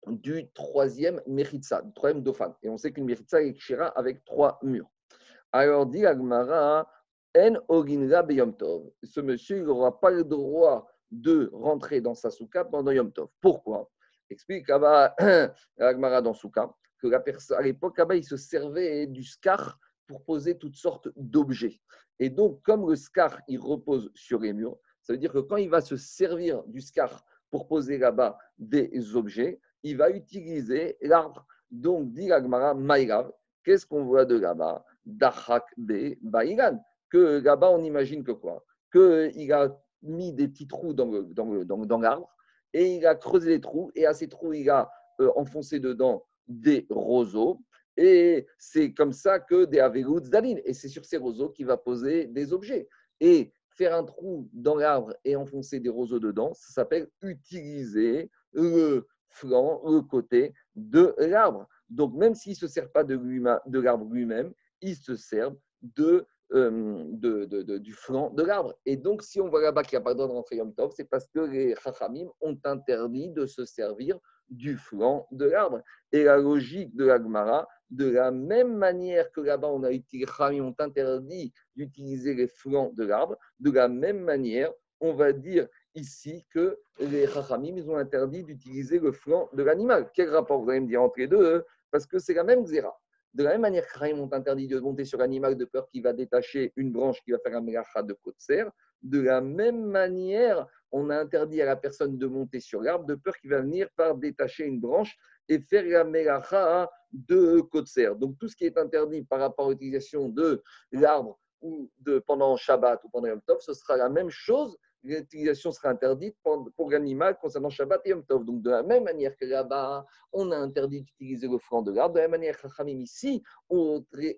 du troisième Meritza, du troisième Dofan. Et on sait qu'une Meritza est Kshira avec trois murs. Alors dit Agmara, En Oginra. Ce monsieur, il n'aura pas le droit de rentrer dans sa souka pendant Yom Tov. Pourquoi? Explique Agmara dans souka que la personne, à l'époque, là il se servait du scar pour poser toutes sortes d'objets. Et donc, comme le scar, il repose sur les murs, ça veut dire que quand il va se servir du scar pour poser là-bas des objets, il va utiliser l'arbre. Donc, dit Agmara, Maïrav, qu'est-ce qu'on voit de là-bas? Dachak be Baïgan. Que là-bas, on imagine que quoi? Qu'il a mis des petits trous dans, dans, l'arbre et il a creusé des trous et à ces trous, il a euh, enfoncé dedans des roseaux. Et c'est comme ça que des Averouts d'Aline. Et c'est sur ces roseaux qu'il va poser des objets. Et faire un trou dans l'arbre et enfoncer des roseaux dedans, ça s'appelle utiliser le flanc, le côté de l'arbre. Donc, même s'il ne se sert pas de, l'arbre lui-même, il se sert de, euh, de, du flanc de l'arbre. Et donc, si on voit là-bas qu'il n'y a pas de droit de rentrer Yom c'est parce que les Chachamim ont interdit de se servir du flanc de l'arbre. Et la logique de l'Agmara, de la même manière que là-bas, on a utilisé, les ont interdit d'utiliser les flancs de l'arbre, de la même manière, on va dire ici que les Chachamim, ils ont interdit d'utiliser le flanc de l'animal. Quel rapport vous allez me dire entre les deux hein? Parce que c'est la même zéra. De la même manière que les ont interdit de monter sur l'animal de peur qu'il va détacher une branche qui va faire un mélacha de côte serre, de la même manière, on a interdit à la personne de monter sur l'arbre de peur qu'il va venir par détacher une branche et faire la mélacha de serre. Donc tout ce qui est interdit par rapport à l'utilisation de l'arbre ou de, pendant Shabbat ou pendant Yom Tov, ce sera la même chose l'utilisation sera interdite pour, l'animal concernant Shabbat et Yom Tov. Donc, de la même manière que là-bas, on a interdit d'utiliser le franc de l'arbre, de la même manière que ici,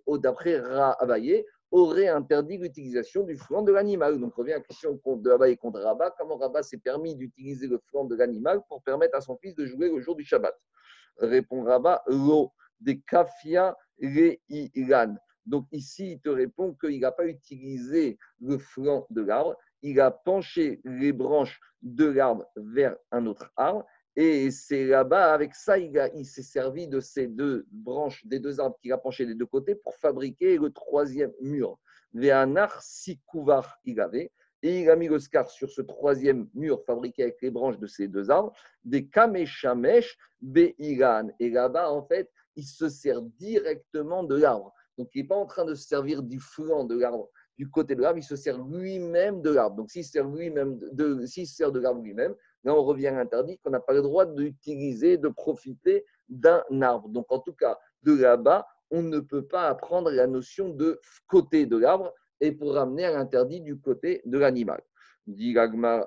d'après Ra Abaye, aurait interdit l'utilisation du flanc de l'animal. Donc, on revient à la question de Abaye contre Rabat. Comment Rabat s'est permis d'utiliser le flanc de l'animal pour permettre à son fils de jouer le jour du Shabbat? Répond Rabat, l'eau des kafia ilan. Donc ici, il te répond qu'il n'a pas utilisé le flanc de l'arbre, il a penché les branches de l'arbre vers un autre arbre. Et c'est là-bas, avec ça, il, s'est servi de ces deux branches, des deux arbres qu'il a penchés des deux côtés pour fabriquer le troisième mur. Véanar, si couvert il avait. Et il a mis le sur ce troisième mur fabriqué avec les branches de ces deux arbres, des kameshamesh beiran. Et là-bas, en fait, il se sert directement de l'arbre. Donc, il n'est pas en train de se servir du flanc de l'arbre du côté de l'arbre, il se sert lui-même de l'arbre. Donc, s'il se sert lui-même de, s'il se sert de l'arbre lui-même, là, on revient à l'interdit qu'on n'a pas le droit d'utiliser, de profiter d'un arbre. Donc, en tout cas, de là-bas, on ne peut pas apprendre la notion de côté de l'arbre et pour ramener à l'interdit du côté de l'animal. Dit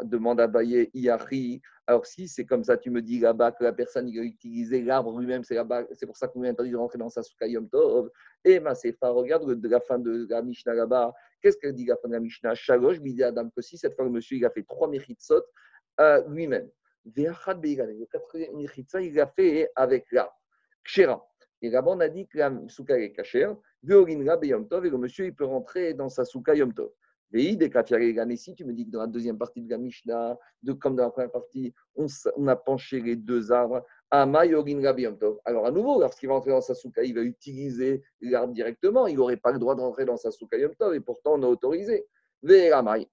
demande à Baye, Iari. Alors si c'est comme ça, tu me dis là-bas que la personne il a utilisé l'arbre lui-même, c'est, c'est pour ça qu'on lui interdit de rentrer dans sa souka Tov. Et ma sefa, regarde de la fin de la Mishnah là-bas. Qu'est-ce qu'elle dit la fin de la Mishnah? Shalosh, dit Adam que si cette fois le monsieur a fait trois à lui-même. Le quatrième mechitsa, il l'a fait avec l'arbre. Kshera. Et là-bas, on a dit que la souka est cachère. Et le monsieur, il peut rentrer dans sa souka Yom Tov. Et si tu me dis que dans la deuxième partie de la Mishnah, de, comme dans la première partie, on, a penché les deux arbres. Alors, à nouveau, lorsqu'il va entrer dans sa souka, il va utiliser l'arbre directement. Il n'aurait pas le droit de rentrer dans sa souka Yom Tov, et pourtant, on a autorisé.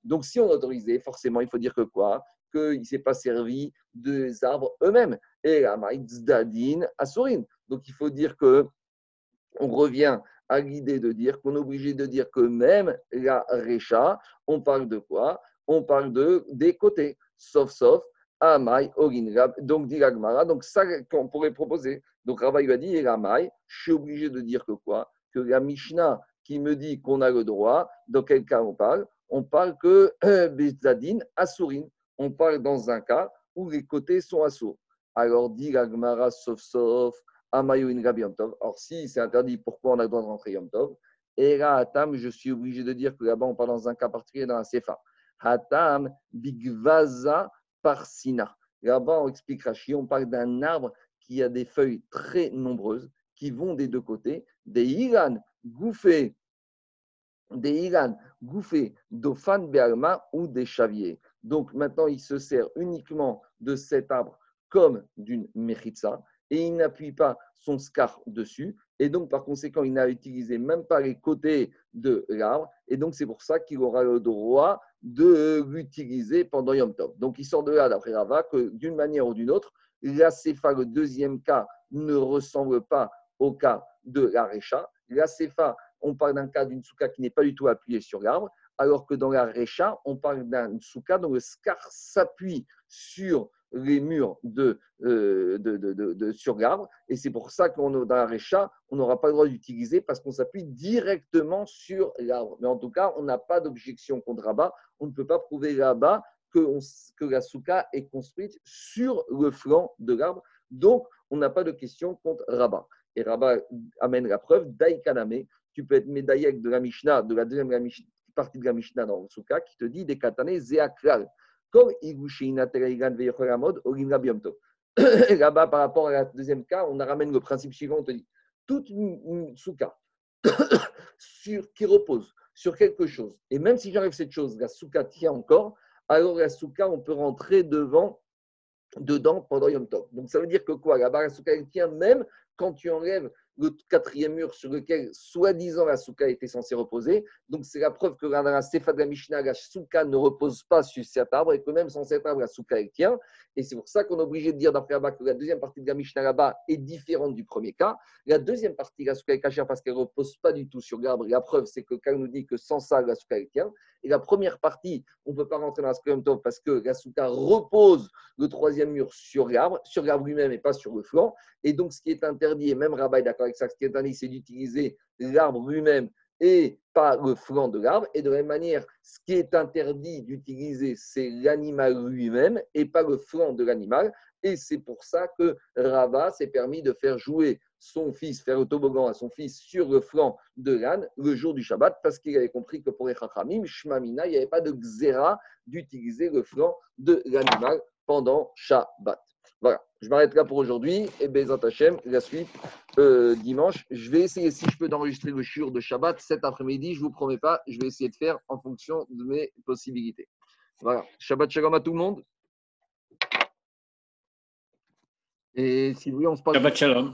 Donc, si on a autorisé, forcément, il faut dire que quoi? Qu'il ne s'est pas servi des arbres eux-mêmes. Et la Zdadin, Asurin. Donc, il faut dire que on revient à l'idée de dire qu'on est obligé de dire que même la Recha, on parle de quoi? On parle de des côtés, sauf, sauf, Amai, Ogin, donc dit donc ça qu'on pourrait proposer. Donc Rabbi va dire, Amai, je suis obligé de dire que quoi? Que la Mishnah qui me dit qu'on a le droit, dans quel cas on parle? On parle que Bezadin, Asurin. On parle dans un cas où les côtés sont assourds. Alors dit Gagmara, sauf, sauf, Or, si c'est interdit, pourquoi on a le droit de rentrer Yom Tov? Et là, Hatam, je suis obligé de dire que là-bas, on parle dans un cas particulier dans la Sefa. Hatam, Bigvaza Parsina. Là-bas, on explique Rashi, on parle d'un arbre qui a des feuilles très nombreuses qui vont des deux côtés, des Iran gouffés, des Iran gouffés Bealma ou des chaviers. Donc maintenant, il se sert uniquement de cet arbre comme d'une mechitza et il n'appuie pas son scar dessus. Et donc, par conséquent, il n'a utilisé même pas les côtés de l'arbre. Et donc, c'est pour ça qu'il aura le droit de l'utiliser pendant Yom Tov. Donc, il sort de là, d'après Rava, que d'une manière ou d'une autre, la Sefa, le deuxième cas, ne ressemble pas au cas de la Sefa, on parle d'un cas d'une souka qui n'est pas du tout appuyée sur l'arbre, alors que dans la Recha, on parle d'un souka dont le scar s'appuie sur les murs de, euh, de, sur l'arbre. Et c'est pour ça qu'on dans la récha, on n'aura pas le droit d'utiliser parce qu'on s'appuie directement sur l'arbre. Mais en tout cas, on n'a pas d'objection contre Rabat. On ne peut pas prouver là-bas que, que la souka est construite sur le flanc de l'arbre. Donc, on n'a pas de question contre Rabat. Et Rabat amène la preuve, Daïkaname, tu peux être médaillé de la Mishnah, de la deuxième partie de la Mishnah dans le souka, qui te dit des katane zéakral. Comme Là-bas, par rapport à la deuxième cas, on ramène le principe suivant, on te dit, toute une, souka sur, qui repose sur quelque chose, et même si j'enlève cette chose, la souka tient encore, alors la souka, on peut rentrer devant, dedans pendant Yom Tov. Donc ça veut dire que quoi? La souka, elle tient même quand tu enlèves le quatrième mur sur lequel, soi-disant, la souka était censée reposer. Donc, c'est la preuve que dans la Sefa de la Mishnah, souka ne repose pas sur cet arbre et que même sans cet arbre, la souka, elle tient. Et c'est pour ça qu'on est obligé de dire d'après Abba que la deuxième partie de la Mishnah là-bas est différente du premier cas. La deuxième partie, la souka est cachée parce qu'elle ne repose pas du tout sur l'arbre. La preuve, c'est que quand nous dit que sans ça, la souka, elle tient. Et la première partie, on ne peut pas rentrer dans la souka parce que la souka repose le troisième mur sur l'arbre, sur l'arbre lui-même et pas sur le flanc. Et donc, ce qui est interdit, et même Rabat est avec ça, ce qui est interdit, c'est d'utiliser l'arbre lui-même et pas le flanc de l'arbre. Et de la même manière, ce qui est interdit d'utiliser, c'est l'animal lui-même et pas le flanc de l'animal. Et c'est pour ça que Rabat s'est permis de faire jouer son fils, faire le toboggan à son fils sur le flanc de l'âne le jour du Shabbat, parce qu'il avait compris que pour les Chachamim, Shmamina, il n'y avait pas de xéra d'utiliser le flanc de l'animal pendant Shabbat. Voilà, je m'arrête là pour aujourd'hui. Et Bezat Hashem, la suite euh, dimanche. Je vais essayer, si je peux, d'enregistrer le shur de Shabbat cet après-midi. Je ne vous promets pas, je vais essayer de faire en fonction de mes possibilités. Voilà, Shabbat Shalom à tout le monde. Et si vous voulez, on se parle. Shabbat Shalom.